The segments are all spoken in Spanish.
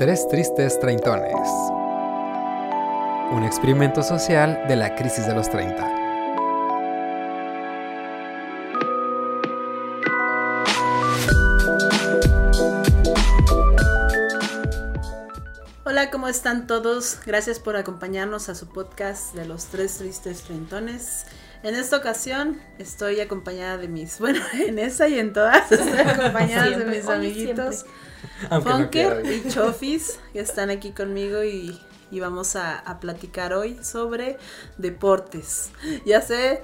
Tres tristes treintones. Un experimento social de la crisis de los 30. Hola, ¿cómo están todos? Gracias por acompañarnos a su podcast de los tres tristes treintones. En esta ocasión estoy acompañada de mis, bueno, en esa y en todas, estoy acompañada de mis amiguitos no Funker y Chofis que están aquí conmigo y, y vamos a, a platicar hoy sobre deportes. Ya sé,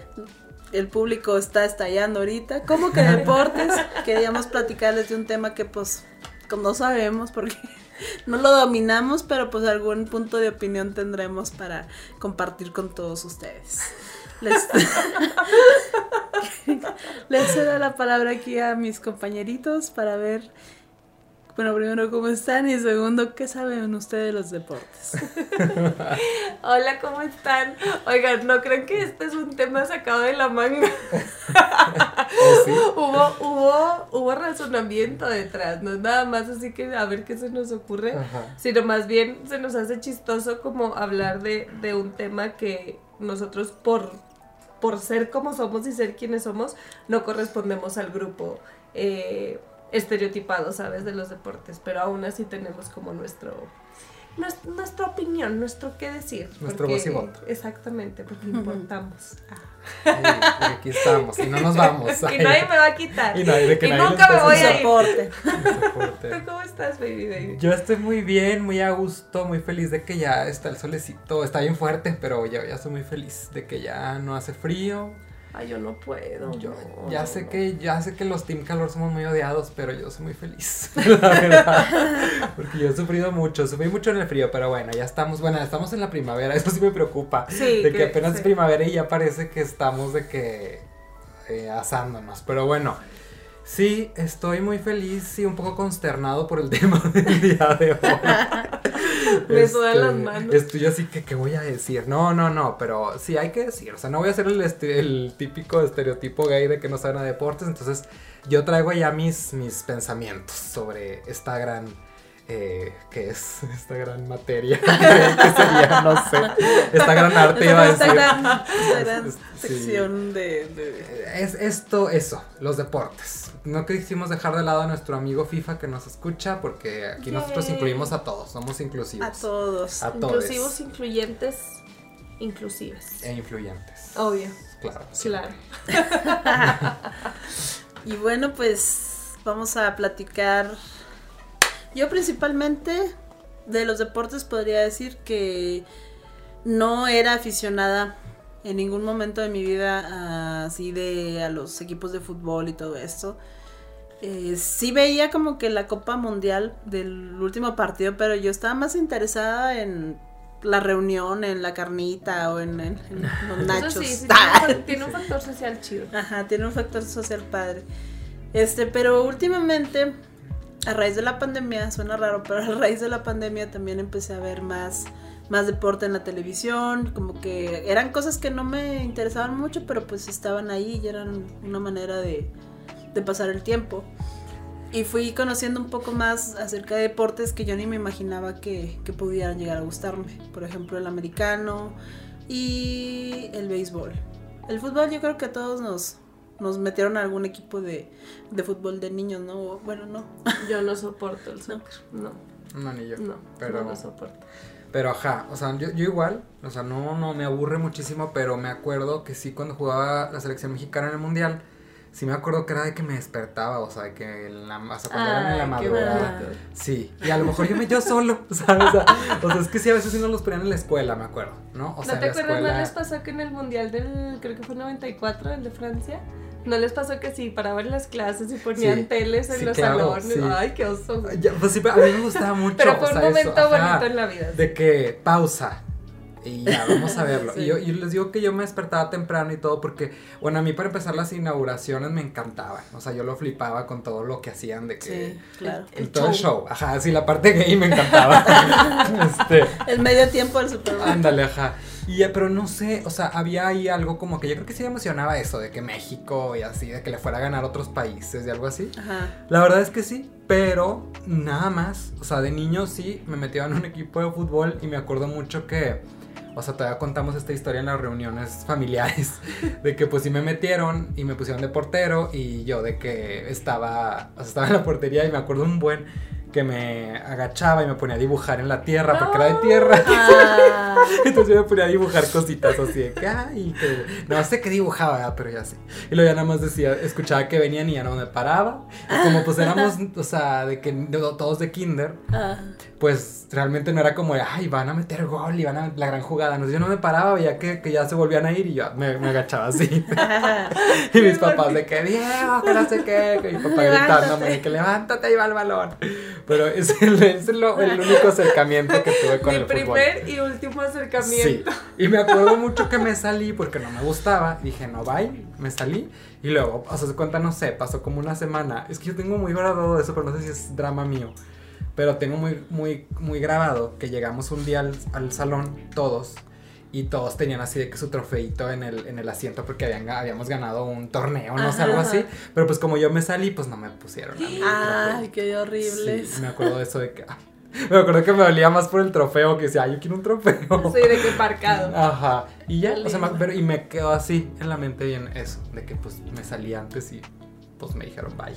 el público está estallando ahorita. ¿Cómo que deportes? Queríamos platicarles de un tema que pues como no sabemos porque no lo dominamos, pero pues algún punto de opinión tendremos para compartir con todos ustedes. Les, les cedo la palabra aquí a mis compañeritos para ver, bueno, primero cómo están y segundo, ¿qué saben ustedes de los deportes? Hola, ¿cómo están? Oigan, ¿no creen que este es un tema sacado de la manga? ¿Oh, sí? hubo, hubo, hubo razonamiento detrás, no es nada más así que a ver qué se nos ocurre, Ajá. sino más bien se nos hace chistoso como hablar de, de un tema que nosotros por, por ser como somos y ser quienes somos, no correspondemos al grupo eh, estereotipado, ¿sabes? De los deportes, pero aún así tenemos como nuestro... nues- Nuestra opinión, nuestro qué decir. Nuestro porque- voz y voto. Exactamente, porque importamos. Ay, aquí estamos y no nos vamos. Y nadie me va a quitar. Y nadie- de que Y nadie nunca me voy a ir. Soporte. ¿Tú cómo estás, baby, baby? Yo estoy muy bien, muy a gusto, muy feliz de que ya está el solecito. Está bien fuerte, pero yo ya estoy muy feliz de que ya no hace frío. Ay, yo no puedo. Yo no, ya no, sé no. que ya sé que los team calor somos muy odiados, pero yo soy muy feliz, la verdad. Porque yo he sufrido mucho, sufrí mucho en el frío, pero bueno, ya estamos, bueno, estamos en la primavera, eso sí me preocupa. Sí, de que, que- apenas sí. es primavera y ya parece que estamos de que eh, asándonos, pero bueno. Sí, estoy muy feliz y un poco consternado por el tema del día de hoy. Me sudan las manos. Estoy así que, ¿qué voy a decir? No, no, no, pero sí hay que decir. O sea, no voy a ser el, este- el típico estereotipo gay de que no saben a deportes. Entonces, yo traigo ya mis, mis pensamientos sobre esta gran. Eh, ¿Qué es? Esta gran materia. ¿Qué sería? No sé. Esta gran arte iba a Esta decir. gran, esta gran sección de, de- Es esto, eso, los deportes. No quisimos dejar de lado a nuestro amigo FIFA que nos escucha porque aquí nosotros incluimos a todos, somos inclusivos. a todos. A todos. Inclusivos, incluyentes, inclusives. E influyentes. Obvio, Claro. claro. Y bueno, pues vamos a platicar. Yo principalmente de los deportes podría decir que no era aficionada en ningún momento de mi vida a- así de a los equipos de fútbol y todo esto. Eh, sí veía como que la Copa Mundial del último partido, pero yo estaba más interesada en la reunión, en la carnita o en, en- en los nachos. Eso sí, sí, tiene, un fa- tiene un factor social chido. Ajá, tiene un factor social padre. Este, pero últimamente, a raíz de la pandemia, suena raro, pero a raíz de la pandemia también empecé a ver más, más deporte en la televisión, como que eran cosas que no me interesaban mucho, pero pues estaban ahí y eran una manera de, de pasar el tiempo. Y fui conociendo un poco más acerca de deportes que yo ni me imaginaba que, que pudieran llegar a gustarme. Por ejemplo, el americano y el béisbol. El fútbol yo creo que a todos nos, nos metieron a algún equipo de, de fútbol de niños, ¿no? Bueno, no. Yo no soporto el soccer. No, No, ni yo. no, Pero, no lo soporto. pero ajá, o sea, yo, yo igual, o sea, no, no me aburre muchísimo, pero me acuerdo que sí cuando jugaba la selección mexicana en el mundial, sí me acuerdo que era de que me despertaba, o sea, que en la, sea, cuando eran en la madrugada. Sí, y a lo mejor yo me yo solo, ¿sabes? O sea, o sea, es que sí, a veces sí nos los ponían en la escuela, me acuerdo, ¿no? O sea, ¿No te en la acuerdas? ¿No escuela. les pasó que en el mundial del, creo que fue 94, el de Francia? ¿No les pasó que sí, paraban las clases y ponían Sí, teles en sí, los claro, salones? sí. Ay, qué oso. Ya, pues sí, a mí me gustaba mucho. Pero fue un sea, eso, momento ajá, bonito en la vida. De que pausa. Y ya, vamos a verlo. Y, yo, y les digo que yo me despertaba temprano y todo porque, bueno, a mí para empezar las inauguraciones me encantaban. O sea, yo lo flipaba con todo lo que hacían de que... Sí, claro. el todo el show. Ajá, sí, la parte gay me encantaba. este, El medio tiempo del Super Bowl. ándale, ajá. Y ya, pero no sé, o sea, había ahí algo como que yo creo que sí me emocionaba eso, de que México y así, de que le fuera a ganar otros países y algo así. Ajá. La verdad es que sí, pero nada más, o sea, de niño sí, me metía en un equipo de fútbol y me acuerdo mucho que, o sea, todavía contamos esta historia en las reuniones familiares, de que pues sí me metieron y me pusieron de portero y yo de que estaba, o sea, estaba en la portería y me acuerdo un buen que me agachaba y me ponía a dibujar en la tierra porque era de tierra. Ah, Entonces yo me ponía a dibujar cositas así de que, ay, que no sé qué dibujaba, pero ya sé. Y luego ya nada más decía, escuchaba que venían y ya no me paraba. Y como pues éramos, o sea, de que todos de kinder, ah. pues realmente no era como de, ay, van a meter gol y van a la gran jugada. No, yo no me paraba, veía que, que ya se volvían a ir y yo me, me agachaba así. y mis papás de que, Diego, que no sé qué, que mi papá gritándome que levántate y va el balón. Pero es el, es lo- el único acercamiento que tuve con Mi el fútbol. primer y último Sí, acercamiento. y me acuerdo mucho que me salí porque no me gustaba. Dije, no, bye, me salí. Y luego, o sea, se cuenta, no sé, pasó como una semana. Es que yo tengo muy grabado eso, pero no sé si es drama mío. Pero tengo muy, muy, muy grabado que llegamos un día al, al salón, todos. Y todos tenían así de que su trofeito en el, en el asiento porque habían, habíamos ganado un torneo, no sé, algo así. Pero pues como yo me salí, pues no me pusieron. a mí Ay, qué horribles. Sí, me acuerdo de eso de que... ah, me acuerdo que me dolía más por el trofeo que decía, ay, yo quiero un trofeo. Sí, de que parcado. Ajá. Y ya, o sea, me- pero, y me quedó así en la mente bien eso, de que pues me salí antes y pues me dijeron bye.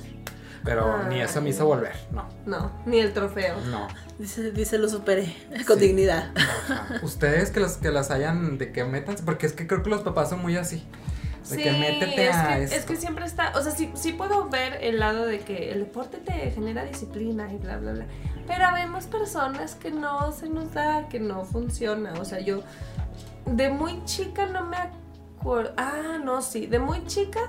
Pero ni eso me hizo volver, no, No, ni el trofeo. no. Dice, dice, lo superé con Sí. dignidad. Ajá. Ustedes que las que las hayan de que métanse, porque es que creo que los papás son muy así. De Sí, que métete es a que, esto. es que siempre está, o sea, sí, sí puedo ver el lado de que el deporte te genera disciplina y bla, bla, bla. Pero vemos personas que no se nos da, que no funciona. O sea, yo de muy chica no me acuerdo. Ah, no, sí, de muy chica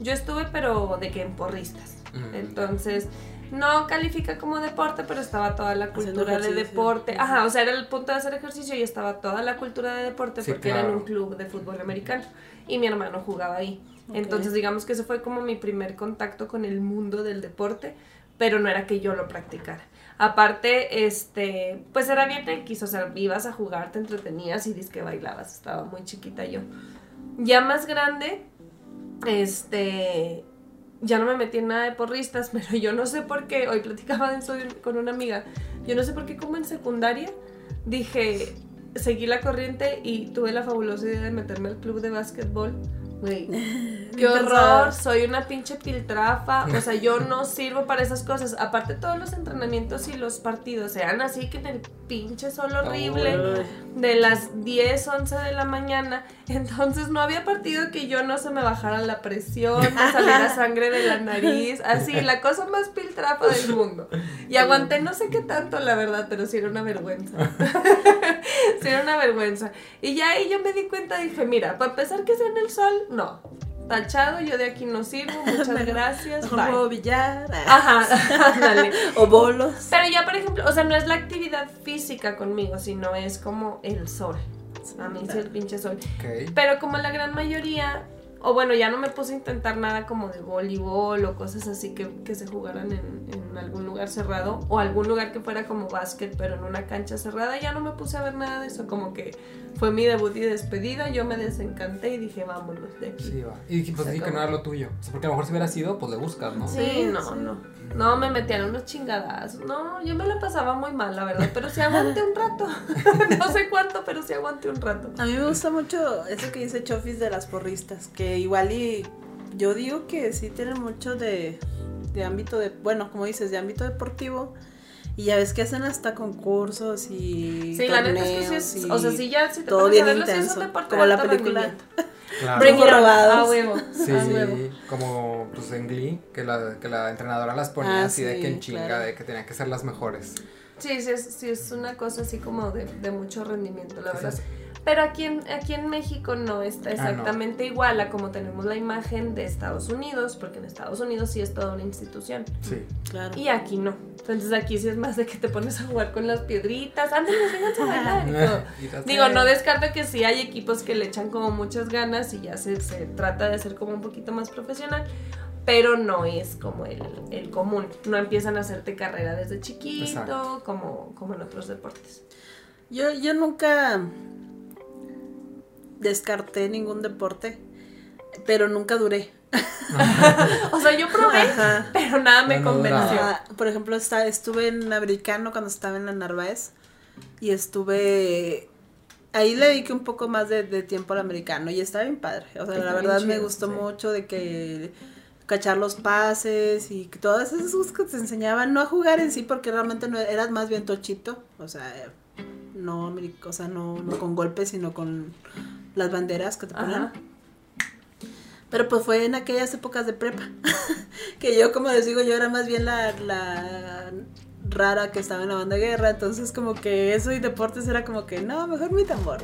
yo estuve, pero de que en porristas. Mm, Entonces, no califica como deporte, pero estaba toda la cultura de deporte. Ajá, o sea, era el punto de hacer ejercicio y estaba toda la cultura de deporte Sí, porque era en un club de fútbol americano. Y mi hermano jugaba ahí. Entonces, digamos que ese fue como mi primer contacto con el mundo del deporte, pero no era que yo lo practicara. Aparte, este, pues era bien X, o sea, ibas a jugar, te entretenías y que bailabas. Estaba muy chiquita yo. Ya más grande, este, ya no me metí en nada de porristas, pero yo no sé por qué, hoy platicaba de con una amiga, yo no sé por qué como en secundaria dije, seguí la corriente y tuve la fabulosa idea de meterme al club de básquetbol. Güey, qué horror, soy una pinche piltrafa, o sea, yo no sirvo para esas cosas. Aparte todos los entrenamientos y los partidos eran así que en el pinche sol horrible de las 10, 11 de la mañana. Entonces no había partido que yo no se me bajara la presión, me saliera sangre de la nariz, así, la cosa más piltrafa del mundo. Y aguanté no sé qué tanto, la verdad, pero sí era una vergüenza. sí era una vergüenza. Y ya ahí yo me di cuenta, dije, mira, para empezar que sea en el sol, no. Tachado, yo de aquí no sirvo, muchas gracias. Bye. juego billar. Ajá, ándale. O bolos. Pero ya, por ejemplo, o sea, no es la actividad física conmigo, sino es como el sol. A mí es el pinche sol. Pero como la gran mayoría, o bueno, ya no me puse a intentar nada como de voleibol o cosas así que, que se jugaran en, en algún lugar cerrado, o algún lugar que fuera como básquet, pero en una cancha cerrada, ya no me puse a ver nada de eso. Como que fue mi debut y despedida, yo me desencanté y dije, vámonos de aquí. Sí, va. Y dije, pues sí que no era lo tuyo. O sea, porque a lo mejor si hubiera sido, pues le buscas, ¿no? Sí, Sí, no, sí. no. No, me metían unos chingadas. No, yo me la pasaba muy mal, la verdad. Pero sí aguanté un rato. no sé cuánto, pero sí aguanté un rato. A mí me gusta mucho eso que dice Chofis de las porristas, que igual y yo digo que sí tienen mucho de, de ámbito de, bueno, como dices, de ámbito deportivo. Y ya ves que hacen hasta concursos y Sí, la neta es que sí es. O sea, sí, ya si te todo pones bien a verlo, sí es un intenso, deporte como de la película. Claro. Bring it. A huevo. Sí, A huevo. como pues en Glee, que la, que la entrenadora las ponía Ah, así de sí, que en chinga, claro. de que tenían que ser las mejores. Sí, sí es, sí, es una cosa así como de, de mucho rendimiento, la Sí, verdad. Pero aquí en, aquí en México no está Ah, no. exactamente igual a como tenemos la imagen de Estados Unidos, porque en Estados Unidos sí es toda una institución. Sí. Claro. Y aquí no. Entonces aquí sí es más de que te pones a jugar con las piedritas. Ándale, vénganse a bailar Digo, no descarto que sí hay equipos que le echan como muchas ganas y ya se, se trata de hacer como un poquito más profesional, pero no es como el, el común. No empiezan a hacerte carrera desde chiquito, Exacto. como, como en otros deportes. Yo, yo nunca, descarté ningún deporte, pero nunca duré. o sea, yo probé, Ajá. pero nada me no convenció. Por ejemplo, está, estuve en americano cuando estaba en la Narváez y estuve... Ahí le dediqué un poco más de, de tiempo al americano y estaba bien padre. O sea, Está la verdad me gustó sí. mucho de que cachar los pases y que todas esas cosas que te enseñaban, no a jugar en sí porque realmente no eras más bien tochito, o sea, no, o sea, no, no con golpes, sino con las banderas que te ponen. Ajá. Pero pues fue en aquellas épocas de prepa. que yo, como les digo, yo era más bien la, la rara que estaba en la banda de guerra. Entonces, como que eso y deportes era como que, no, mejor mi tambor.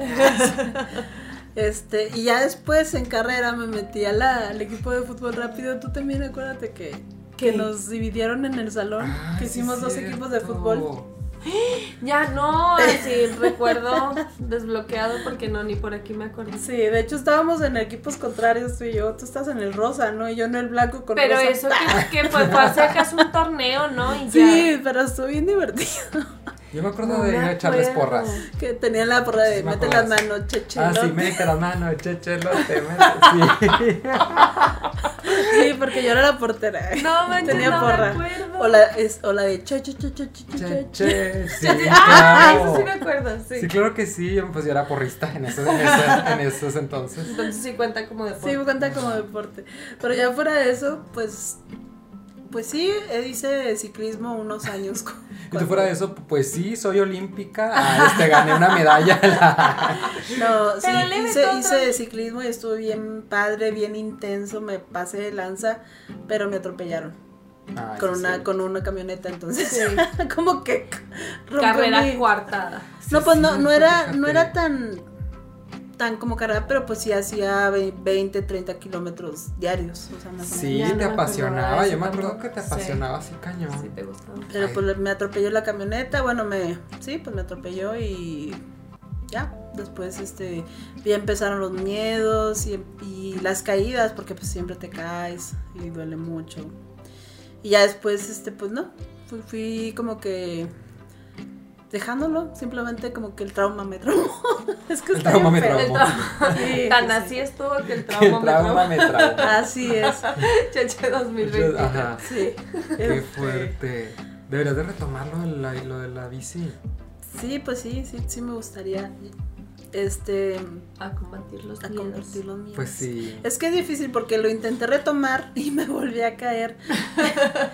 este, y ya después en carrera me metí a la- al equipo de fútbol rápido. Tú también acuérdate que, que ¿Qué? nos dividieron en el salón. Ay, que hicimos dos equipos de fútbol. Ya no, sí, recuerdo desbloqueado porque no, ni por aquí me acuerdo. Sí, de hecho estábamos en equipos contrarios tú y yo. Tú estás en el rosa, ¿no? Y yo en el blanco con Pero rosa. eso que, que fue, fue hace un torneo, ¿no? Y ya. Sí, pero estuvo bien divertido. Yo me acuerdo No de ir me a echarles porras. Que tenía la porra de Sí, mete las manos, cheche. Ah, sí, mete las manos, chechelote, mete. Sí. Sí, porque yo era la portera. No, manches, Tenía no porra. me acuerdo. O la, es, o la de che, che, che, che, che, che, Che, che. che, sí, Ah, claro. eso sí me acuerdo, sí. Sí, claro que sí, yo, pues yo era porrista en esos, en esos, en esos entonces. Entonces sí cuenta como deporte. Sí, me cuenta como deporte. Pero ya fuera de eso, pues. Pues sí, eh, hice ciclismo unos años. cu- Y tú cuando- fuera de eso, pues sí, soy olímpica, ah, este, gané una medalla. No, sí, hice, hice ciclismo y estuvo bien padre, bien intenso, me pasé de lanza, pero me atropellaron. Ay, con sí, una sí. con una camioneta entonces Sí. como que Carrera mi- coartada. no Sí, pues no no era no era tan tan como carrera pero pues sí hacía ve- 20 30 kilómetros diarios o sea Sí, Ya menos. no te apasionaba. Yo me acuerdo que te Sí. apasionaba así cañón. Sí, te gustaba. pero Ay. pues me atropelló la camioneta bueno me sí pues me atropelló y ya después este ya empezaron los miedos y, y las caídas porque pues siempre te caes y duele mucho y ya después este pues no fui, fui como que dejándolo simplemente como que el trauma me traumó es que El está trauma me feo. El traumó. trauma. Sí, Tan sí, así sí. estuvo que el El trauma me trauma traumó. me traumó. así es Cheche 2020. Ajá. sí Qué Este, fuerte. Deberías de retomarlo lo de la bici. sí pues sí sí sí me gustaría este A combatir los a miedos. convertir los miedos Pues sí. Es que es difícil porque lo intenté retomar y me volví a caer.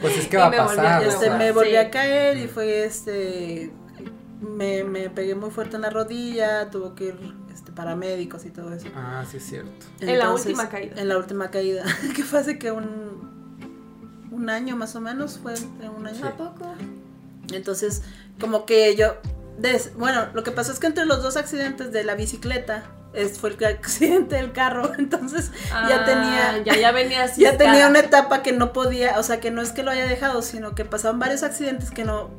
Pues es que va a me volví a pasar. o Este, sea, me volví sí. a caer y fue este. Me, me pegué muy fuerte en la rodilla, tuvo que ir este, paramédicos y todo eso. Ah, sí es cierto. En la última caída. En la última caída. que fue hace que un. Un año más o menos, fue en un año. ¿A poco? Entonces, como que yo. Des- bueno, lo que pasó es que entre los dos accidentes de la bicicleta es, fue el accidente del carro. Entonces, ya Ah, tenía. Ya, ya venía así. ya tenía una etapa que no podía, o sea, que no es que lo haya dejado, sino que pasaban varios accidentes que no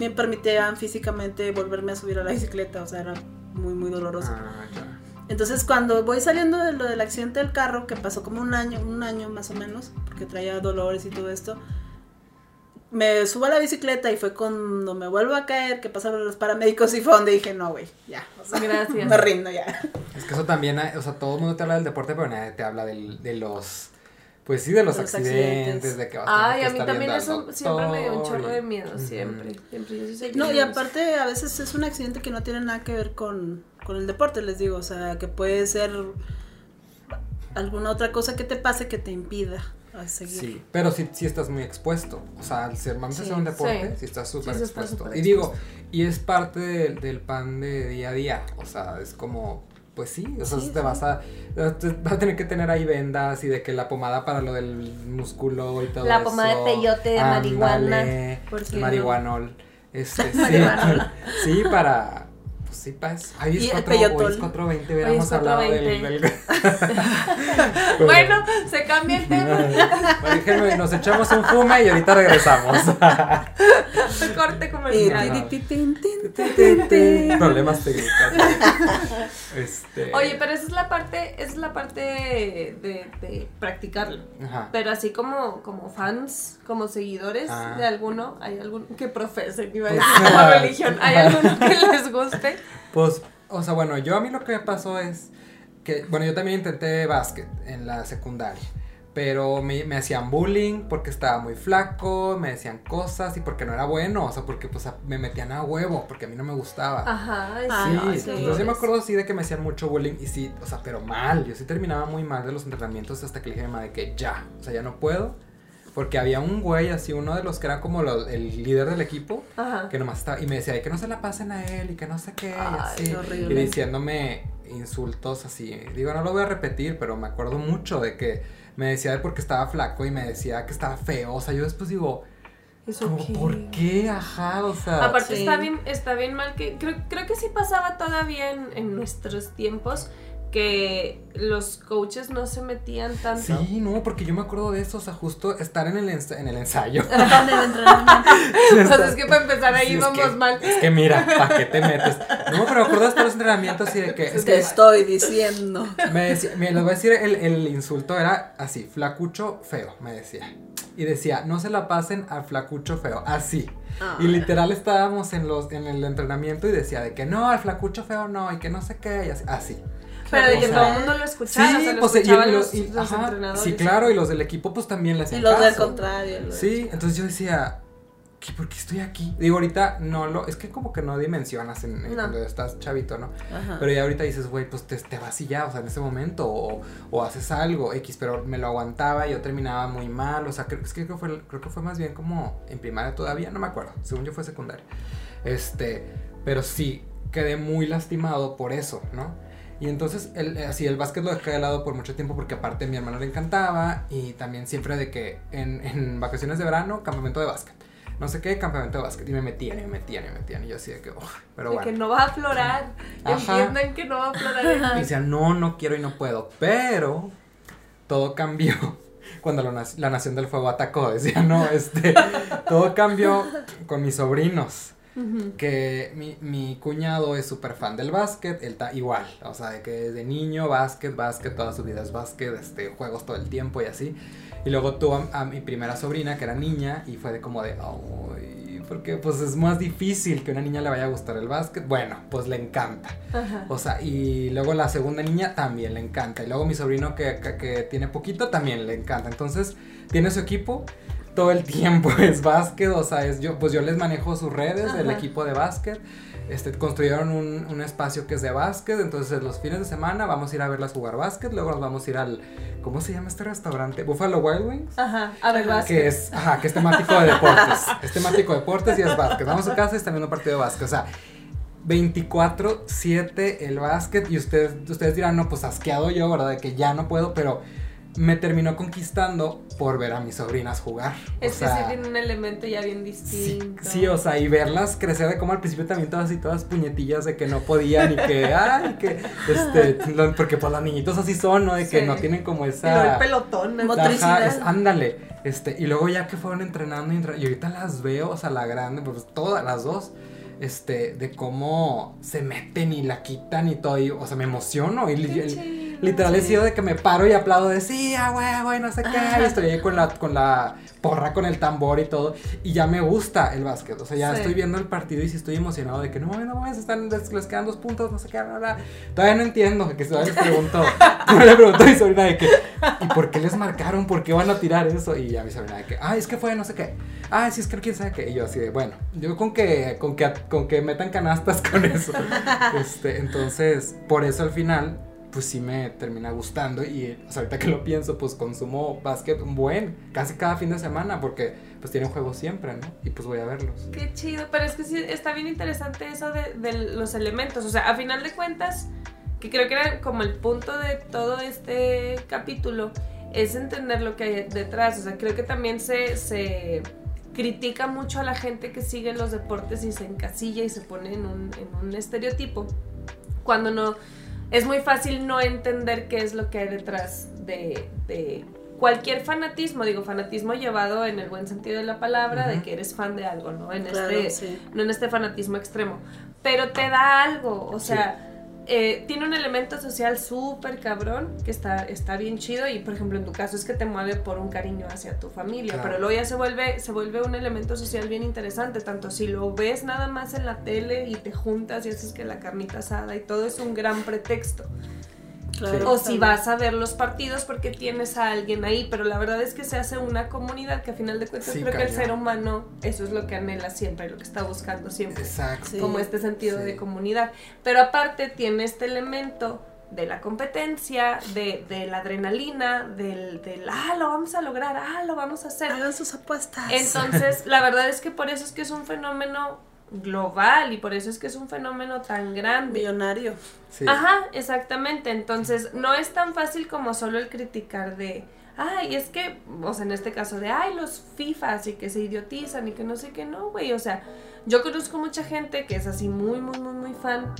me permitían físicamente volverme a subir a la bicicleta, o sea, era muy, muy doloroso. Ah, ya. Entonces, cuando voy saliendo de lo del accidente del carro, que pasó como un año, un año más o menos, porque traía dolores y todo esto, me subo a la bicicleta y fue cuando me vuelvo a caer, que pasaron los paramédicos y fue donde dije, no, güey, ya, o sea, Gracias. me rindo ya. Es que eso también, hay- o sea, todo el mundo te habla del deporte, pero nadie te habla del, de los, pues sí, de los, los accidentes, accidentes. de que vas a Ay, que a mí estar también eso siempre me dio un chorro de miedo, siempre. Siempre yo sí sé No, y aparte a veces es un accidente que no tiene nada que ver con, con el deporte, les digo, o sea, que puede ser alguna otra cosa que te pase que te impida a seguir. Sí, pero sí, sí estás muy expuesto. O sea, al ser, vamos a Sí, un deporte, sí, sí. estás súper expuesto. y digo, y es parte del, del pan de día a día. O sea, es como, pues sí, o sea, te vas a, te vas a tener que tener ahí vendas y de que la pomada para lo del músculo y todo La eso. pomada de peyote de marihuana, ¿por qué no? marihuanol. Este, sí, Marihuanol. sí, para, pues sí, Y es el 4, hoy peyotol. es 420, Hoy es hubiéramos hablado del, 4:20. del- Bueno, se cambia el tema. Déjenme, nos echamos un fume y ahorita regresamos. Corte comercial. Problemas técnicos. Este. Oye, pero esa es la parte, esa es la parte de, de practicarlo. Ajá. Pero así como, como fans, como seguidores Ah. de alguno, hay alguno que profesen, iba a decir como religión, hay alguno que les guste. Pues, o sea, bueno, yo a mí lo que me pasó es. que, bueno, yo también intenté básquet en la secundaria. Pero me, me, hacían bullying porque estaba muy flaco, me decían cosas y porque no era bueno, o sea, porque pues me metían a huevo, porque a mí no me gustaba. Ajá, sí. sí. Entonces yo me acuerdo así de que me hacían mucho bullying y sí, o sea, pero mal, yo sí terminaba muy mal de los entrenamientos hasta que le dije a mi mamá de que ya, o sea, ya no puedo. Porque había un güey así, uno de los que era como el líder del equipo, Ajá. que nomás estaba, y me decía, que no se la pasen a él y que no sé qué, y así. Y diciéndome insultos así. Digo, no lo voy a repetir, pero me acuerdo mucho de que me decía de porque estaba flaco y me decía que estaba feo. O sea, yo después digo, ¿Eso ¿por qué? Ajá, o sea. Aparte está bien, está bien mal que. Creo, creo que sí pasaba todavía en, en nuestros tiempos que los coaches no se metían tanto. Sí, no, porque yo me acuerdo de eso, o sea, justo estar en el, en el ensayo. en el entrenamiento. pues es que para empezar ahí vamos mal. Es que mira, ¿para qué te metes? No, pero me acuerdo de estar los entrenamientos y de que... Es te estoy diciendo. Me decía, me les voy a decir, el, el insulto era así, flacucho feo, me decía. Y decía, no se la pasen al flacucho feo, así. Y literal estábamos en los en el entrenamiento y decía de que no, al flacucho feo no, y que no sé qué, y así. así. Pero de que todo el mundo lo escuchaba, sí, o sea, lo pues, escuchaban los, entrenadores. Sí, claro, y los del equipo pues también le hacían Y los del contrario. sí, entonces yo decía, ¿qué, ¿por qué estoy aquí? Digo, ahorita no lo, es que como que no dimensionas en, cuando estás chavito, ¿no? Ajá. Pero ya ahorita dices, güey, pues te, te, vas y ya, o sea, en ese momento, o, o, haces algo, X, pero me lo aguantaba y yo terminaba muy mal, o sea, creo, es que creo, fue, creo que fue más bien como en primaria todavía, no me acuerdo, según yo fue secundaria. Este, pero sí, quedé muy lastimado por eso, ¿no? Y entonces, el, eh, así, el básquet lo dejé de lado por mucho tiempo porque aparte a mi hermano le encantaba y también siempre de que en, en vacaciones de verano, campamento de básquet. No sé qué, campamento de básquet. Y me metían, y me metían, y me metían. Y yo así de que, oh, pero de bueno. que no va a aflorar. Entiendan que no va a aflorar. Y decían, no, no quiero y no puedo. Pero todo cambió cuando la, la Nación del Fuego atacó. Decía, no, este, todo cambió con mis sobrinos. Que mi, mi, cuñado es súper fan del básquet, él está igual, o sea, de que desde niño, básquet, básquet, toda su vida es básquet, este, juegos todo el tiempo y así. Y luego tuvo a, mi primera sobrina, que era niña, y fue de como de, ay, porque pues es más difícil que una niña le vaya a gustar el básquet. Bueno, pues le encanta. O sea, y luego la segunda niña también le encanta. Y luego mi sobrino que, que, que tiene poquito también le encanta. Entonces, tiene su equipo todo el tiempo es básquet, o sea, es yo, pues yo les manejo sus redes, del equipo de básquet. Este, construyeron un, un, espacio que es de básquet, entonces los fines de semana vamos a ir a verlas jugar básquet, luego nos vamos a ir al, ¿cómo se llama este restaurante? Buffalo Wild Wings. Ajá, a ver básquet. Que es, ajá, que es temático de deportes, es temático de deportes y es básquet. Vamos a casa y viendo un partido de básquet, o sea, 24-7 el básquet y ustedes, ustedes dirán, no, pues asqueado yo, ¿verdad? De que ya no puedo, pero me terminó conquistando por ver a mis sobrinas jugar. Es que sí tiene un elemento ya bien distinto. Sí, o sea, y verlas crecer de como al principio también todas así, todas puñetillas de que no podían y que, ay, que, este, porque pues los niñitos así son, ¿no? De que no tienen como esa... el pelotón, motricidad. ándale, este, y luego ya que fueron entrenando y, ahorita las veo, o sea, la grande, pues todas las dos este, de cómo se meten y la quitan y todo, y, o sea, me emociono y, literal he sido de que me paro y aplaudo de sí, ah, güey, no sé qué, y estoy ahí con la, con la porra, con el tambor y todo, y ya me gusta el básquet, o sea, ya estoy viendo el partido y sí estoy emocionado de que no, no mames, están, les quedan dos puntos, no sé qué, bla, bla. todavía no entiendo, que se les preguntó, le preguntó a mi sobrina de que, ¿y por qué les marcaron? ¿Por qué van a tirar eso? Y ya mi sobrina de que, ah, es que fue no sé qué, ah, sí, es que quién sabe qué, y yo así de, bueno, yo con que, con que, con que metan canastas con eso, este, entonces, por eso al final pues sí me termina gustando y ahorita que lo pienso, pues consumo básquet un buen, casi cada fin de semana, porque pues tienen juegos siempre, ¿no? Y pues voy a verlos. Qué chido, pero es que sí, está bien interesante eso de, de los elementos, o sea, a final de cuentas, que creo que era como el punto de todo este capítulo, es entender lo que hay detrás, o sea, creo que también se... se critica mucho a la gente que sigue los deportes y se encasilla y se pone en un, en un estereotipo, cuando no es muy fácil no entender qué es lo que hay detrás de, cualquier fanatismo, digo, fanatismo llevado en el buen sentido de la palabra, de que eres fan de algo, ¿no? En este, no en este fanatismo extremo. Pero te da algo, o sea, eh, tiene un elemento social súper cabrón que está, está bien chido y por ejemplo en tu caso es que te mueve por un cariño hacia tu familia, pero luego ya se vuelve, se vuelve un elemento social bien interesante, tanto si lo ves nada más en la tele y te juntas y haces que la carnita asada y todo es un gran pretexto. Claro, o si vas a ver los partidos porque tienes a alguien ahí, pero la verdad es que se hace una comunidad que a final de cuentas Sí, creo que el ser humano eso es lo que anhela siempre, lo que está buscando siempre, Exacto. Como este sentido Sí. de comunidad. Pero aparte tiene este elemento de la competencia, de, de la adrenalina, del, del, ah, lo vamos a lograr, ah, lo vamos a hacer. Hagan sus apuestas. Entonces, la verdad es que por eso es que es un fenómeno global y por eso es que es un fenómeno tan grande. Millonario. Sí. Ajá, exactamente. Entonces, no es tan fácil como solo el criticar de, ay, es que, o sea, en este caso de, ay, los FIFAs y que se idiotizan y que no sé qué, no, güey. O sea, yo conozco mucha gente que es así muy, muy, muy, muy fan.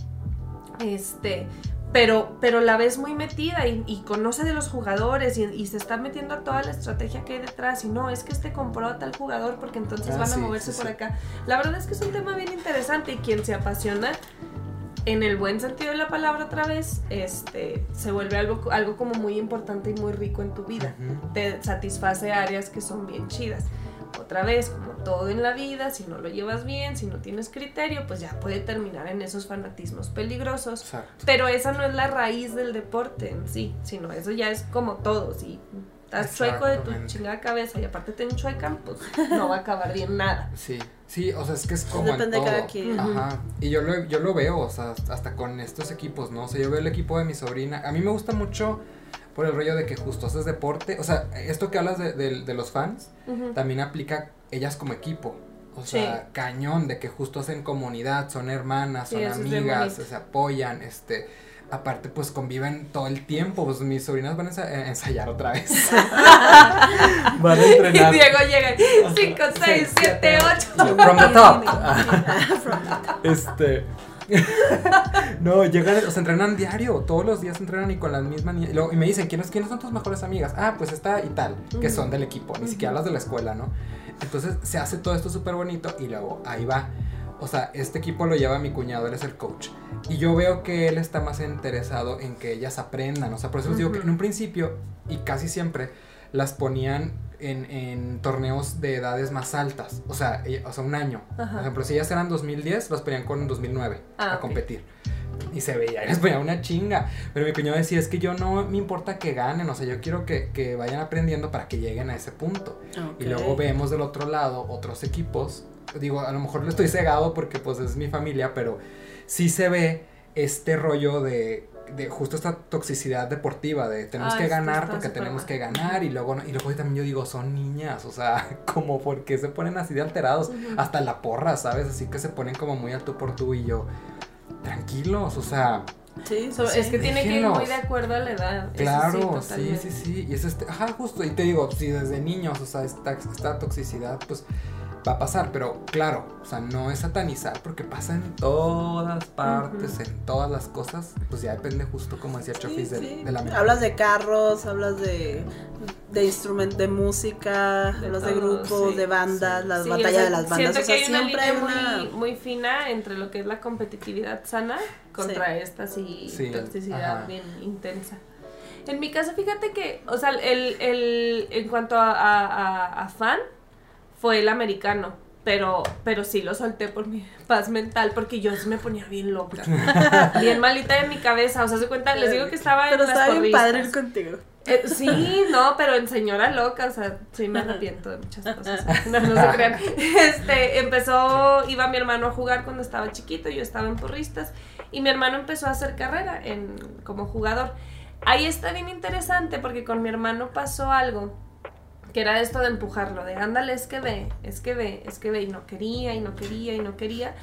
Este, pero, pero la ves muy metida y, y conoce de los jugadores y, y se está metiendo a toda la estrategia que hay detrás. Y no, es que este compró a tal jugador porque entonces Ah, van a moverse sí, por sí. acá. La verdad es que es un tema bien interesante y quien se apasiona en el buen sentido de la palabra otra vez, este, se vuelve algo, algo como muy importante y muy rico en tu vida. Te satisface áreas que son bien chidas. Otra vez, como todo en la vida, si no lo llevas bien, si no tienes criterio, pues ya puede terminar en esos fanatismos peligrosos. Exacto. Pero esa no es la raíz del deporte en sí, sino eso ya es como todo. Si estás chueco de tu chingada cabeza y aparte te enchuecan, pues no va a acabar bien nada. Sí, sí, o sea, es que es como Depende en de todo. cada quien. Ajá. Y yo lo, yo lo veo, o sea, hasta con estos equipos, ¿no? O sea, yo veo el equipo de mi sobrina. A mí me gusta mucho por el rollo de que justo haces deporte. O sea, esto que hablas de, de- de los fans, Ujú. también aplica ellas como equipo. O sea, cañón de que justo hacen comunidad, son hermanas, Sí, son bien amigas, se apoyan, este, aparte pues conviven todo el tiempo, pues mis sobrinas van a a ensayar otra vez. van a Y entrenar. Diego llega 5, 6, 7, 8. From the top. From the Este. no, llegan, o sea, entrenan diario, todos los días entrenan y con las mismas niñas. Y, luego- y me dicen, ¿quiénes, ¿quiénes son tus mejores amigas? Ah, pues esta y tal, que son del equipo, ni siquiera las de la escuela, ¿no? Entonces se hace todo esto súper bonito y luego ahí va. O sea, este equipo lo lleva mi cuñado, él es el coach. Y yo veo que él está más interesado en que ellas aprendan. O sea, por eso les digo que en un principio, y casi siempre, las ponían en, en torneos de edades más altas. O sea, ella- o sea un año. Ajá. Por ejemplo, si ellas eran 2010, las ponían con 2009 Ah, a competir. Y se veía, y les ponía una chinga. Pero mi cuñado decía, es que yo no me importa que ganen, o sea, yo quiero que, que vayan aprendiendo para que lleguen a ese punto. Y luego vemos del otro lado otros equipos. Digo, a lo mejor le estoy cegado porque pues es mi familia, pero sí se ve este rollo de, de justo esta toxicidad deportiva, de tenemos Ah, que ganar porque tenemos mal. que ganar y luego, y luego también yo digo, son niñas, o sea, como porque se ponen así de alterados, hasta la porra, ¿sabes? Así que se ponen como muy al tú por tú y yo, tranquilos, o sea, Sí, So, sí. es que tiene que ir muy de acuerdo a la edad. Claro, sí, sí, sí. Y es este, ajá, justo. Y te digo, si desde niños, o sea, esta, esta toxicidad, pues va a pasar. Pero claro, o sea, no es satanizar porque pasa en todas partes, Ujú. en todas las cosas. Pues ya depende justo como decía Sí, Chofis de, sí. de la mente. Hablas de carros, hablas de, de instrumentos, de música, De hablas de grupos, sí. de bandas, Sí. las Sí, batallas de las bandas. Siento O sea, que hay una siempre hay línea una. muy, muy fina entre lo que es la competitividad sana contra esta sí, Sí, toxicidad ajá. bien intensa. En mi caso, fíjate que, o sea, el, el, en cuanto a, a- a- a fan, fue el americano. Pero, pero sí lo solté por mi paz mental, porque yo sí me ponía bien loca. bien malita de mi cabeza. O sea, se cuenta, les digo que estaba en Pero las está bien padre ir contigo. Eh, sí, no, pero en señora loca, o sea, sí me arrepiento de muchas cosas. No, no se crean. Este, empezó, iba mi hermano a jugar cuando estaba chiquito, yo estaba en porristas, y mi hermano empezó a hacer carrera en, como jugador. Ahí está bien interesante porque con mi hermano pasó algo que era esto de empujarlo, de ándale, es que ve, es que ve, es que ve, y no quería, y no quería, y no quería.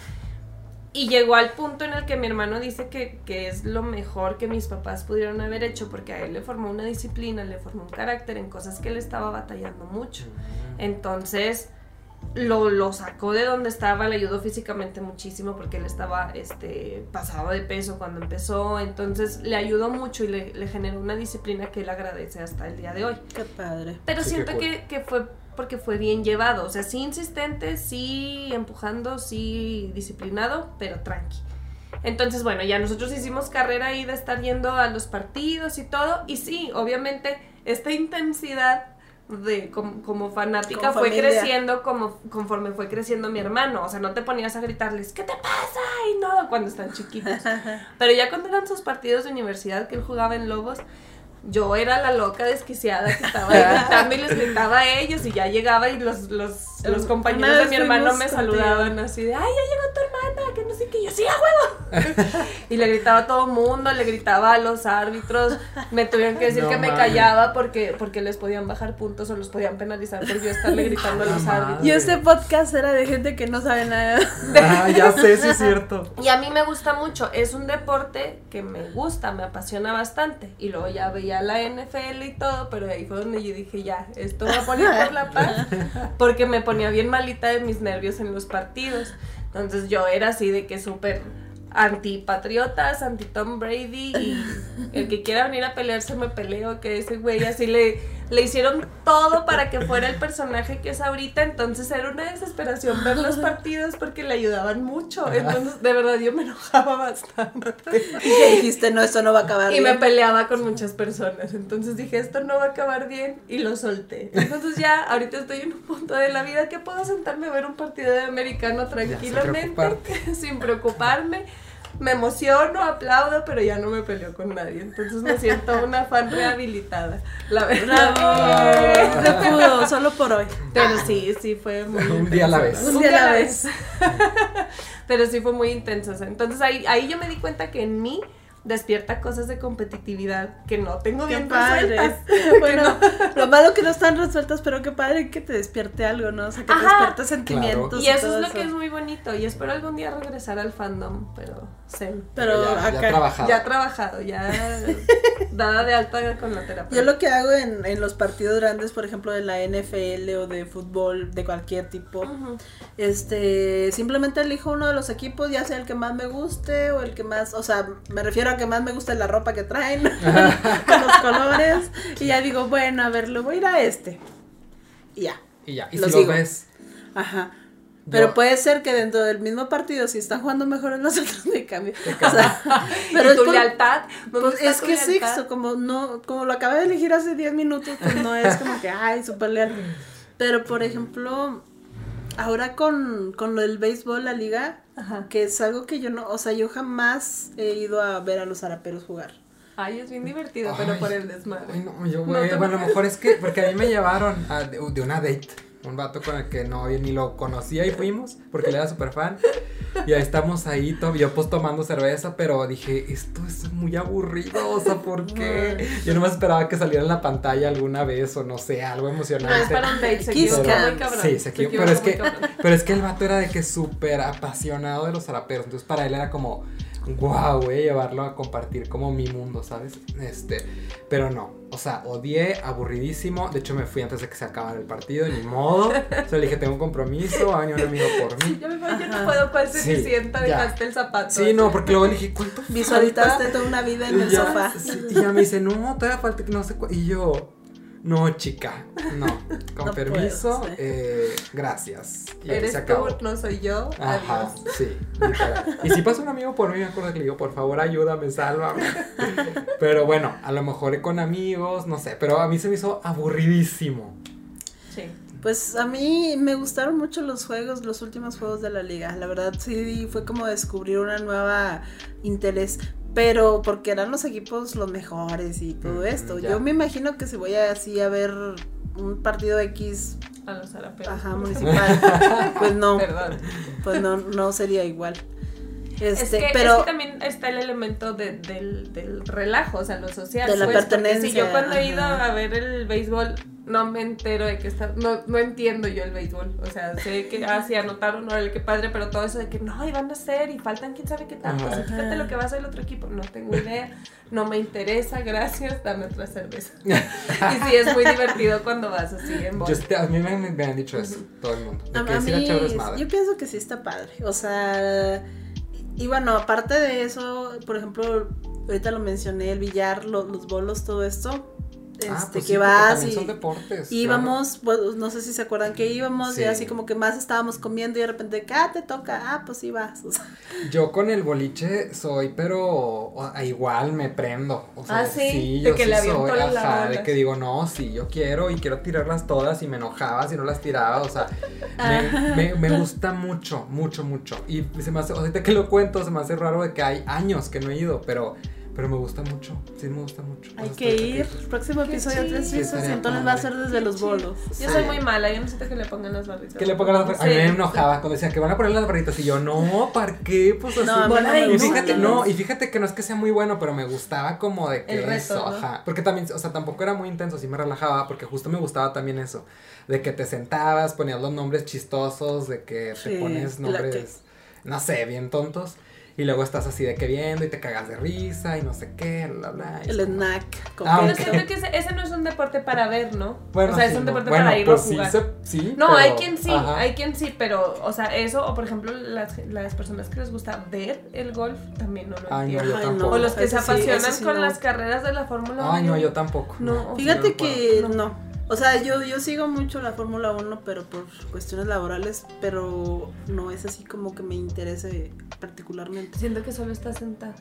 Y llegó al punto en el que mi hermano dice que, que es lo mejor que mis papás pudieron haber hecho, porque a él le formó una disciplina, le formó un carácter en cosas que él estaba batallando mucho. Entonces lo, lo sacó de donde estaba, le ayudó físicamente muchísimo porque él estaba este, pasado de peso cuando empezó, entonces le ayudó mucho y le, le generó una disciplina que él agradece hasta el día de hoy. Qué padre. Pero Sí, siento cool. que, que fue porque fue bien llevado, o sea, sí insistente, sí empujando, sí disciplinado, pero tranqui. Entonces, bueno, ya nosotros hicimos carrera ahí de estar yendo a los partidos y todo, y sí, obviamente, esta intensidad de como, como fanática Como fue creciendo como conforme fue creciendo mi hermano. O sea, no te ponías a gritarles, ¿qué te pasa? Y no, cuando están chiquitos. Pero ya cuando eran sus partidos de universidad que él jugaba en Lobos, yo era la loca desquiciada que estaba gritando y les gritaba a ellos y ya llegaba y los, los, los compañeros de mi hermano me saludaban así de, ay, ya llegó que no sé qué, yo sí, a huevo. y le gritaba a todo mundo, le gritaba a los árbitros, me tuvieron que decir No que me callaba porque, porque les podían bajar puntos o los podían penalizar por yo estarle gritando a los árbitros. Y este podcast era de gente que no sabe nada. Ah, ya sé, sí es cierto. Y a mí me gusta mucho, es un deporte que me gusta, me apasiona bastante. Y luego ya veía la NFL y todo, pero ahí fue donde yo dije, ya, esto va a poner por la paz. Porque me ponía bien malita de mis nervios en los partidos. Entonces yo era así de que súper antipatriotas, anti Tom Brady y el que quiera venir a pelearse me peleo, que ese güey así le, le hicieron todo para que fuera el personaje que es ahorita, entonces era una desesperación ver los partidos porque le ayudaban mucho, entonces de verdad yo me enojaba bastante Y dijiste, no, esto no va a acabar. y me bien. peleaba con muchas personas, entonces dije esto no va a acabar bien y lo solté, entonces ya ahorita estoy en un punto de la vida que puedo sentarme a ver un partido de americano tranquilamente, sin preocuparme. Me emociono, aplaudo, pero ya no me peleo con nadie. Entonces me siento una fan rehabilitada. La verdad. Bravo. Se pudo, solo por hoy. Pero sí, sí fue muy Un día a la vez. Un día a la vez. Pero sí fue muy intenso. Entonces ahí, ahí yo me di cuenta que en mí despierta cosas de competitividad que no tengo Qué bien padre. resueltas. Bueno, lo malo que no están resueltas, pero qué padre que te despierte algo, ¿no? O sea, que te Ajá. despierte sentimientos. Y eso todo es lo que es muy bonito. Y espero algún día regresar al fandom, pero sé. Pero ya, ya acá. trabajado. Ya trabajado, ya dada de alta con la terapia. Yo lo que hago en, en los partidos grandes, por ejemplo, de la NFL o de fútbol de cualquier tipo, Ujú. este, simplemente elijo uno de los equipos, ya sea el que más me guste o el que más, o sea, me refiero a que más me guste la ropa que traen, los colores, y ya digo, bueno, a ver, le voy a ir a este. Y ya, Y ya, y Lo si sigo. lo ves. ajá. Pero yo- puede ser que dentro del mismo partido, si están jugando mejor en los otros, me cambio. O sea, pero ¿Y es tu por- lealtad? ¿Dónde Pues es tu que sí, lealtad? eso, como no, como lo acabé de elegir hace 10 minutos, pues no es como que, ay, súper leal. Pero por ejemplo, ahora con, con lo del béisbol, la liga, Ajá. que es algo que yo no, o sea, yo jamás he ido a ver a los araperos jugar. Ay, es bien divertido, pero Ay, por el desmadre. Ay, no, yo, No güey, bueno, a lo mejor es que, porque a mí me llevaron a- de, de una date, un vato con el que no ni lo conocía y fuimos, porque él era súper fan, y ahí estamos ahí, yo pues tomando cerveza, pero dije, esto es muy aburrido, o sea, ¿por qué? Yo nomás esperaba que saliera en la pantalla alguna vez, o no sé, algo No, es emocionante. para un date, se Kiss equivocó cam. muy cabrón. Sí, se equivocó, pero es que, pero es que el vato era de que súper apasionado de los zaraperos, entonces para él era como, wow, voy a llevarlo a compartir como mi mundo, ¿sabes? Este, pero no, o sea, odié, aburridísimo, de hecho me fui antes de que se acabara el partido, ni modo, o sea, le dije, tengo un compromiso, va a venir un amigo por mí. Yo me voy, yo no puedo, ¿cuál se Sí, sienta? Dejaste el zapato. Sí, no, porque luego le dije, ¿cuánto Visualizaste falta? toda una vida en el ya, sofá. sí, y ya me dice, no, todavía falta que no sé cuál. Y yo, no, chica, no. Con No permiso, puedo, sí. eh, gracias. Y ahí Eres se acabó. tú, no soy yo. Ajá, Adiós. sí. literal. Y si pasa un amigo por mí, me acuerdo que le digo, por favor, ayúdame, sálvame. Pero bueno, a lo mejor con amigos, no sé. Pero a mí se me hizo aburridísimo. Sí. Pues a mí me gustaron mucho los juegos, los últimos juegos de la liga. La verdad sí fue como descubrir una nueva interés. Pero porque eran los equipos los mejores y todo esto. ya. Yo me imagino que si voy así a ver un partido X, A los ajá, municipal, pues no, Perdón. pues no, no sería igual. Es Este, que, pero es que también está el elemento de- del, del relajo, o sea, lo social. De la pues, pertenencia, Si yo cuando he ido a ver el béisbol no me entero de que está, no, no entiendo yo el béisbol. O sea, sé que, ah, sí, anotaron, órale, qué padre, pero todo eso de que no, y van a hacer, y faltan quién sabe qué tanto, Ajá. y fíjate lo que va a hacer el otro equipo. No tengo idea, no me interesa, gracias, dame otra cerveza. y sí, es muy divertido cuando vas así en bola. este, a mí me, me han dicho eso, todo el mundo. de A, que a mí, chévere desmadre. yo pienso que sí está padre. O sea, y bueno, aparte de eso, por ejemplo, ahorita lo mencioné, el billar, lo- los bolos, todo esto. Este, Ah, pues que sí, vas y son deportes. íbamos, pues, no sé si se acuerdan que íbamos Sí. y así como que más estábamos comiendo y de repente, que, ah, te toca, ah, pues sí vas. O sea. Yo con el boliche soy, pero a igual me prendo. O sea, Ah, ¿sí? yo De que sí le soy, la ajá, de que digo, no, sí, yo quiero y quiero tirarlas todas y me enojaba si no las tiraba, o sea, me, me, me gusta mucho, mucho, mucho. Y se me hace, ahorita que lo cuento, se me hace raro de que hay años que no he ido, pero, pero me gusta mucho, sí me gusta mucho. hay que ir. Próximo Qué episodio chido. tres Sí, pisos y estaría entonces va a ser desde los bolos. Yo Sí. soy muy mala, yo necesito que le pongan las barritas. Que le pongan las barritas. A mí me Sí. enojaba cuando decían que van a poner las barritas y yo, no, ¿para qué? Pues así. No, a mí no y fíjate, no, y fíjate que no es que sea muy bueno, pero me gustaba como de que El reto, eso, ¿no? ajá. Porque también, o sea, tampoco era muy intenso, sí me relajaba, porque justo me gustaba también eso. De que te sentabas, ponías los nombres chistosos, de que te Sí, pones nombres, no sé, bien tontos. Y luego estás así de que viendo y te cagas de risa y no sé qué, bla, bla. El como- snack. con Ah, Pero queso. siento que ese, ese no es un deporte para ver, ¿no? Bueno, o sea, sí, es un no. deporte Bueno, para pues a jugar. Sí, se- sí, No, pero- hay quien sí, ajá. hay quien sí, pero, o sea, eso, o por ejemplo, las, las personas que les gusta ver el golf, también no lo Ay, no, yo Ay, tampoco. no. o los que se apasionan con no. las carreras de la Fórmula 1. Ay, no, yo tampoco. No. Fíjate no que No. O sea, yo, yo sigo mucho la Fórmula 1, pero por cuestiones laborales, pero no es así como que me interese particularmente. Siento que solo estás sentada.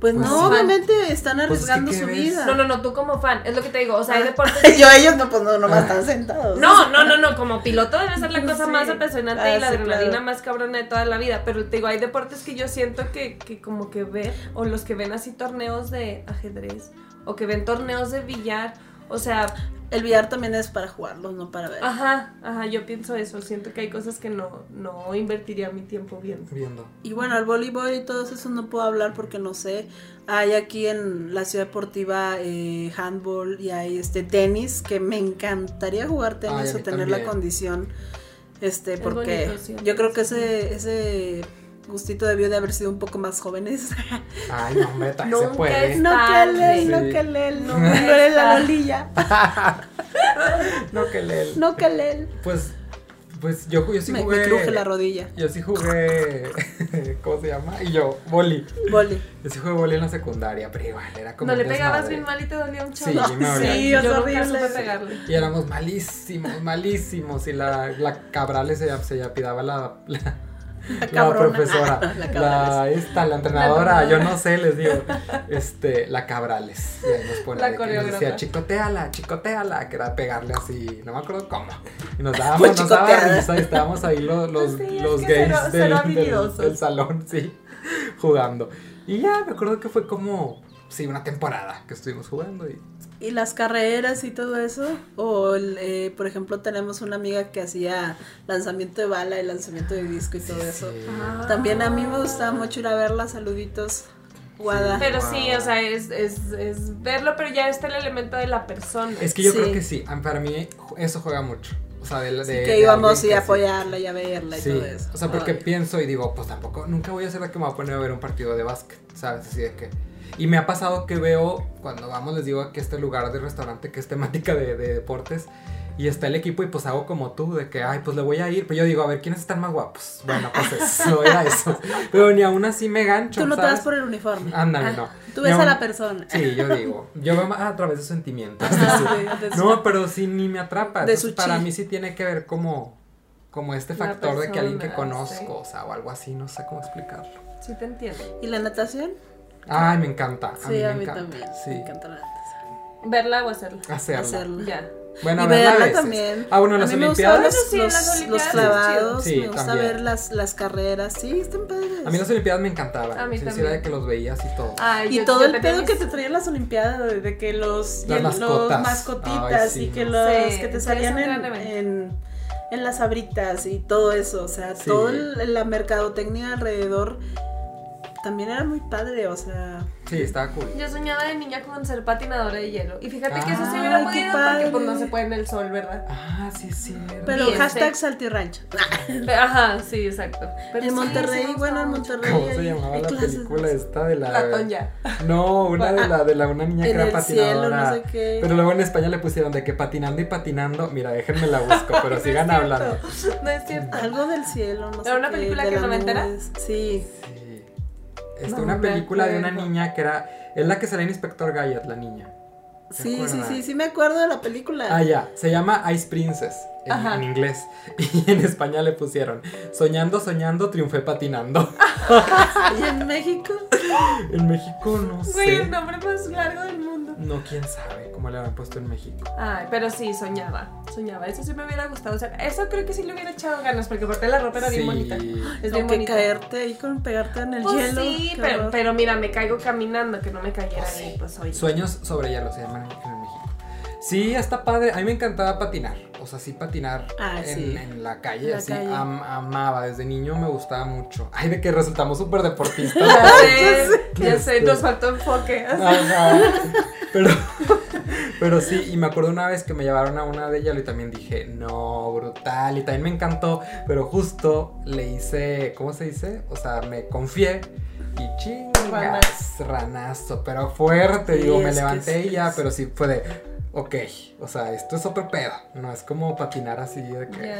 Pues, Pues no, sí. obviamente están Pues arriesgando ¿qué su ves? vida. No, no, no, tú como fan, es lo que te digo, o sea, hay Ah. deportes... yo ellos no, pues no, nomás Ah. están sentados. No, no, no, no, como piloto debe ser la cosa Sí. más apasionante Ah, y la sí, adrenalina claro. más cabrona de toda la vida, pero te digo, hay deportes que yo siento que, que como que ver, o los que ven así torneos de ajedrez, o que ven torneos de billar, o sea, El billar también es para jugarlos, no para ver. ajá, ajá, yo pienso eso, siento que hay cosas que no, no invertiría mi tiempo viendo. Viendo. Y bueno, el voleibol y todo eso no puedo hablar porque no sé. Hay aquí en la ciudad deportiva eh, handball y hay este tenis que me encantaría jugar Ay, tenis o tener la condición. Este, porque bonito, sí, yo creo que ese, ese gustito debió de haber sido un poco más jóvenes. Ay, no, también se puede. es- no que él, no que él, no, No eres la lolilla, No, que le. no que él. Pues, pues yo, yo sí Me, jugué. me cruje la rodilla. Yo sí jugué. ¿Cómo se llama? Y yo, boli. Boli. Yo sí jugué boli en la secundaria, pero igual, era como. ¿No le pegabas bien mal y te dolía un chorro? Sí, me sí, yo nunca horrible. pegarle. Y éramos malísimos, malísimos. Y la, la Cabrales se, se apidaba la, la, la cabrona. profesora. La esta, la entrenadora, yo no sé, les digo. Este, la Cabrales. Y ahí nos ponía La de que nos decía, chicoteala, chicoteala, que era pegarle así, no me acuerdo cómo. Y nos dábamos, nos daba risa y estábamos ahí los, los, Sí, los gays del, del- del salón, sí, jugando. Y ya, me acuerdo que fue como, sí, una temporada que estuvimos jugando y Y las carreras y todo eso. O, el, eh, por ejemplo, tenemos una amiga que hacía lanzamiento de bala y lanzamiento de disco y todo eso. Sí. Ah. También a mí me gustaba mucho ir a verla. Saluditos, Guada. Pero Wow. sí, o sea, es, es, es verlo, pero ya está el elemento de la persona. Es que yo Sí. creo que sí, para mí eso juega mucho. O sea, de, de, Sí, de que íbamos y a apoyarla y a verla y Sí, todo eso. o sea, porque Ay. pienso y digo, pues tampoco, nunca voy a ser la que me va a poner a ver un partido de básquet, ¿sabes? Así de que... Y me ha pasado que veo, cuando vamos, les digo que este lugar de restaurante que es temática de, de deportes, y está el equipo y pues hago como tú, de que, ay, pues le voy a ir, pero yo digo, a ver, ¿quiénes están más guapos? Bueno, pues eso, era eso. Pero ni aún así me gancho, Tú no te ¿sabes? vas por el uniforme. Ándale, Ah, no. Tú ves a la persona. Sí, yo digo, yo veo a través de sentimientos. De- No, pero sí ni me atrapa. De Entonces, su para chi. mí sí tiene que ver como, como este factor de que alguien que conozco, sí. o sea, o algo así, no sé cómo explicarlo. Sí, te entiendo. ¿Y la natación? Ay, me encanta. A Sí, mí a me mí encanta. también. Sí. Me encanta la natación. Verla o hacerla. Hacerla. Hacerla. Ya. Bueno, y verla a verla veces. también. Ah, bueno, A las mí me Olimpiadas. los, Sí, Olimpiadas clavados. Sí, me gusta también. ver las, las carreras. Sí, están padres. A mí las Olimpiadas me encantaban. A mí sí, también. era de que los veías y todo. Ay, Y yo- todo yo el pedo mis- que te traían las Olimpiadas, de, que los, Las los mascotas. mascotitas Ay, sí, y que no. los Sí, que te salían en, en, en las abritas y todo eso. O sea, Sí. toda la mercadotecnia alrededor también era muy padre. O sea, Sí, estaba cool. Yo soñaba de niña con ser patinadora de hielo. Y fíjate que eso sí hubiera podido padre. porque pues no se puede en el sol, ¿verdad? Ah, sí, sí. pero hashtag. Saltirrancho. Ajá, sí, exacto. Pero en sí, Monterrey, sí bueno, en. Monterrey. ¿Cómo se llamaba la clases película de- esta de la. Ya. No, una de la de la una niña que era el patinadora. cielo, no sé qué. Pero luego en España le pusieron de que patinando y patinando. Mira, déjenme la busco, pero sigan hablando. No es cierto. Algo del cielo, no sé. ¿Era una película que no me entera? Sí. Este, No una película de una niña que era. Es la que sale en Inspector Gadget, la niña. ¿Se Sí, sí, sí, sí me acuerdo de la película. Ah, ya, se llama Ice Princess en, en inglés y en España le pusieron Soñando, soñando, triunfé patinando. ¿Y en México? En México no Güey, sé. el nombre más largo del mundo. No, quién sabe cómo le habrán puesto en México. Ay, pero sí, soñaba, soñaba. Eso sí me hubiera gustado. O sea, eso creo que sí le hubiera echado ganas, porque aparte la ropa era bien bonita. Es bien Como que bonita. caerte ahí con pegarte en el Pues hielo. sí, pero, mira, me caigo caminando, que no me cayera ahí, pues oye. Sueños sobre hielo se llaman. Sí, está padre. A mí me encantaba patinar. O sea, sí patinar Ah, en, sí. en la calle. La así calle. am- amaba. Desde niño me gustaba mucho. Ay, de que resultamos súper deportistas. Ya sé, ya sé, Este. nos faltó enfoque. Ajá. Pero, pero sí, y me acuerdo una vez que me llevaron a una de ellas y también dije, no, brutal. Y también me encantó, pero justo le hice, ¿cómo se dice? O sea, me confié y chingas, Ranazo. pero fuerte, Sí, digo, me levanté y ya, pero sí fue de, ok, o sea, esto es otro pedo, no es como patinar así de que...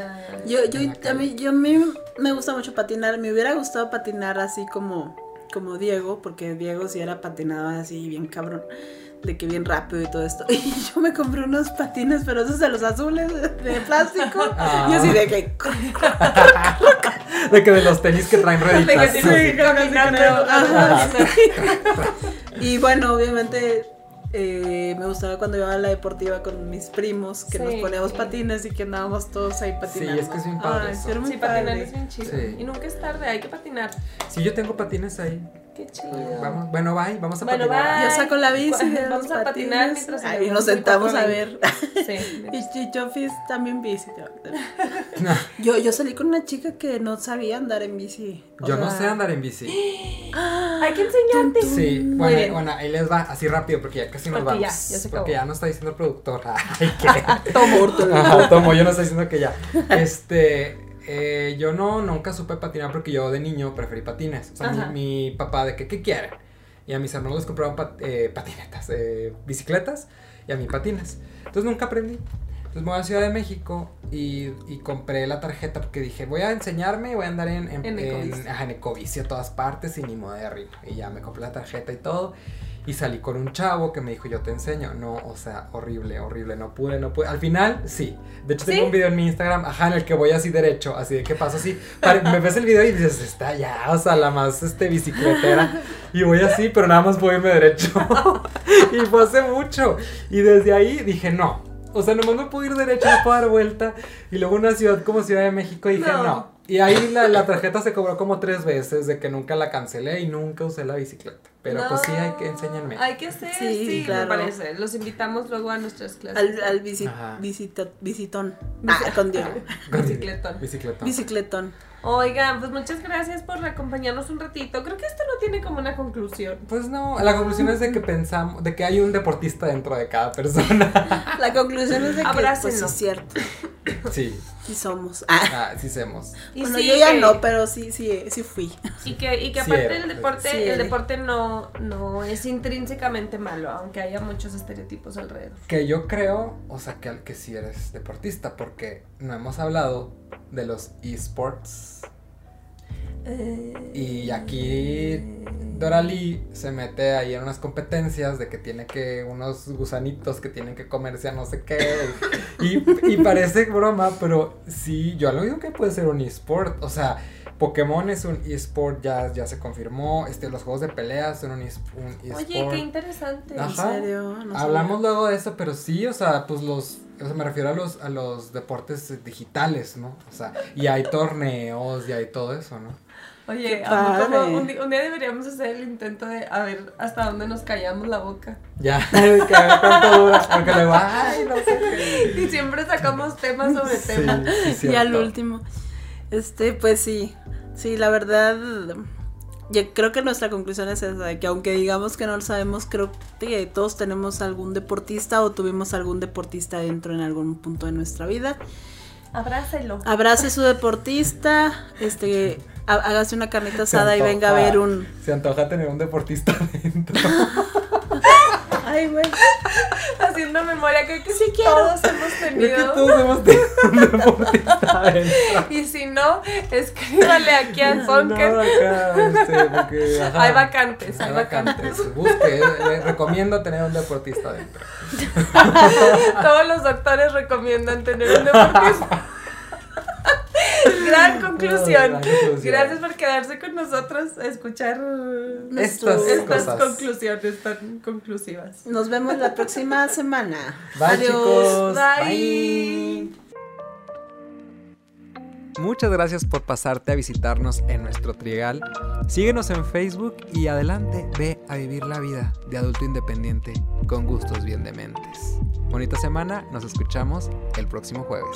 Yo, yo, a mí, yo a mí me gusta mucho patinar. Me hubiera gustado patinar así como, como Diego, porque Diego sí era patinado así bien cabrón. De que bien rápido y todo esto. Y yo me compré unos patines, pero esos de los azules de, plástico. Ah. Y así de que. De que de los tenis que traen De que rueditas. sí. Ajá. Y bueno, obviamente. Eh, me gustaba cuando iba a la deportiva con mis primos, que nos Sí. poníamos patines y que andábamos todos ahí patinando. es que es bien padre Ay, eso. sí, Sí, patinar es bien chido. Sí. Y nunca es tarde, hay que patinar. Sí, yo tengo patines ahí. Qué chido. Vamos, bueno, bye, vamos a Bueno, patinar. bye. Yo saco la bici, Vamos a patinar mientras Ahí hacemos nos sentamos a ver. Sí. Y, y yo fui también bici. Yo, yo salí con una chica que no sabía andar en bici. O Yo no sé andar en bici. Hay que enseñarte. Sí, bueno, bien. bueno, ahí les va, así rápido, porque ya casi nos Porque ya, vamos. ya se porque acabó. ya no está diciendo el productor. Ay, qué. Tomo, tomo, yo no estoy diciendo que ya. Este, eh, yo no, nunca supe patinar porque yo de niño preferí patines. O sea, mi, mi papá de que, ¿qué quiere? Y a mis hermanos les compraban pat- eh, patinetas, eh, bicicletas y a mí patines. Entonces nunca aprendí. Entonces me voy a Ciudad de México y, y compré la tarjeta porque dije, voy a enseñarme y voy a andar en, en, En en- en a todas partes y ni modo de arriba. Y ya me compré la tarjeta y todo. Y salí con un chavo que me dijo, yo te enseño. No, o sea, horrible, horrible, no pude, no pude. Al final, sí. De hecho, tengo ¿Sí? un video en mi Instagram, ajá, en el que voy así derecho, así de que paso así. me ves el video y dices, está ya, o sea, la más este, bicicletera. Y voy así, pero nada más puedo irme derecho. y fue hace mucho. Y desde ahí dije, no. O sea, nomás me puedo ir derecho, no puedo dar vuelta. Y luego una ciudad como Ciudad de México dije, No. no. Y ahí la, la tarjeta se cobró como tres veces de que nunca la cancelé y nunca usé la bicicleta. Pero pues sí, hay que enseñarme. Hay que hacer, sí, Sí, claro. me parece. Los invitamos luego a nuestras clases. Al, al visitón. Ah, con Diego. Bicicletón. Bicicletón. Bicicletón. Oigan, pues muchas gracias por acompañarnos un ratito. Creo que esto no tiene como una conclusión. Pues no, la conclusión es de que pensamos, de que hay un deportista dentro de cada persona. La conclusión es de que, pues es cierto. Sí, Sí somos. Ah. ah, sí semos. Y bueno, sí yo ya que- no, pero sí, sí, sí fui. Y que, y que Sí aparte era, el deporte, sí el deporte no, no es intrínsecamente malo, aunque haya muchos estereotipos alrededor. Que yo creo, o sea, que, que sí eres deportista, porque no hemos hablado de los esports. Y aquí Dorali se mete ahí en unas competencias de que tiene que unos gusanitos que tienen que comerse a no sé qué. Y, y parece broma, pero sí, yo lo digo que puede ser un esport. O sea, Pokémon es un esport, ya, ya se confirmó. Este, los juegos de peleas son un, es- un esport. Oye, qué interesante. Ajá. ¿En serio? No Hablamos luego de eso, pero sí, o sea, pues los, o sea, me refiero a los, a los deportes digitales, ¿no? O sea, y hay torneos y hay todo eso, ¿no? Oye, como un, un día deberíamos hacer el intento de a ver hasta dónde nos callamos la boca. Ya, que a ver cuánto dura, porque luego, ay, no sé qué. Y siempre sacamos temas sobre Sí, temas. Y al último. Este, pues sí. Sí, la verdad. Yo creo que nuestra conclusión es esa, de que aunque digamos que no lo sabemos, creo que todos tenemos algún deportista o tuvimos algún deportista dentro en algún punto de nuestra vida. Abrácelo. Abrace su deportista, este, hágase una carnita asada y venga a ver un... Se antoja tener un deportista adentro. Ay, güey. Haciendo memoria, creo que sí todos hemos Creo que tenido. todos hemos tenido un deportista adentro. Y si no, escríbale aquí al No, Funker. acá, este, porque, ajá. Hay vacantes, hay Hay vacantes. vacantes. Busque, le recomiendo tener un deportista adentro. Todos los doctores recomiendan tener un deportista. Gran conclusión. Gran conclusión. Gracias por quedarse con nosotros a escuchar Estas conclusiones tan conclusivas. Nos vemos la próxima semana. Bye, Adiós. chicos. Bye. Muchas gracias por pasarte a visitarnos en nuestro trigal. Síguenos en Facebook y adelante ve a vivir la vida de adulto independiente con gustos bien dementes. Bonita semana, nos escuchamos el próximo jueves.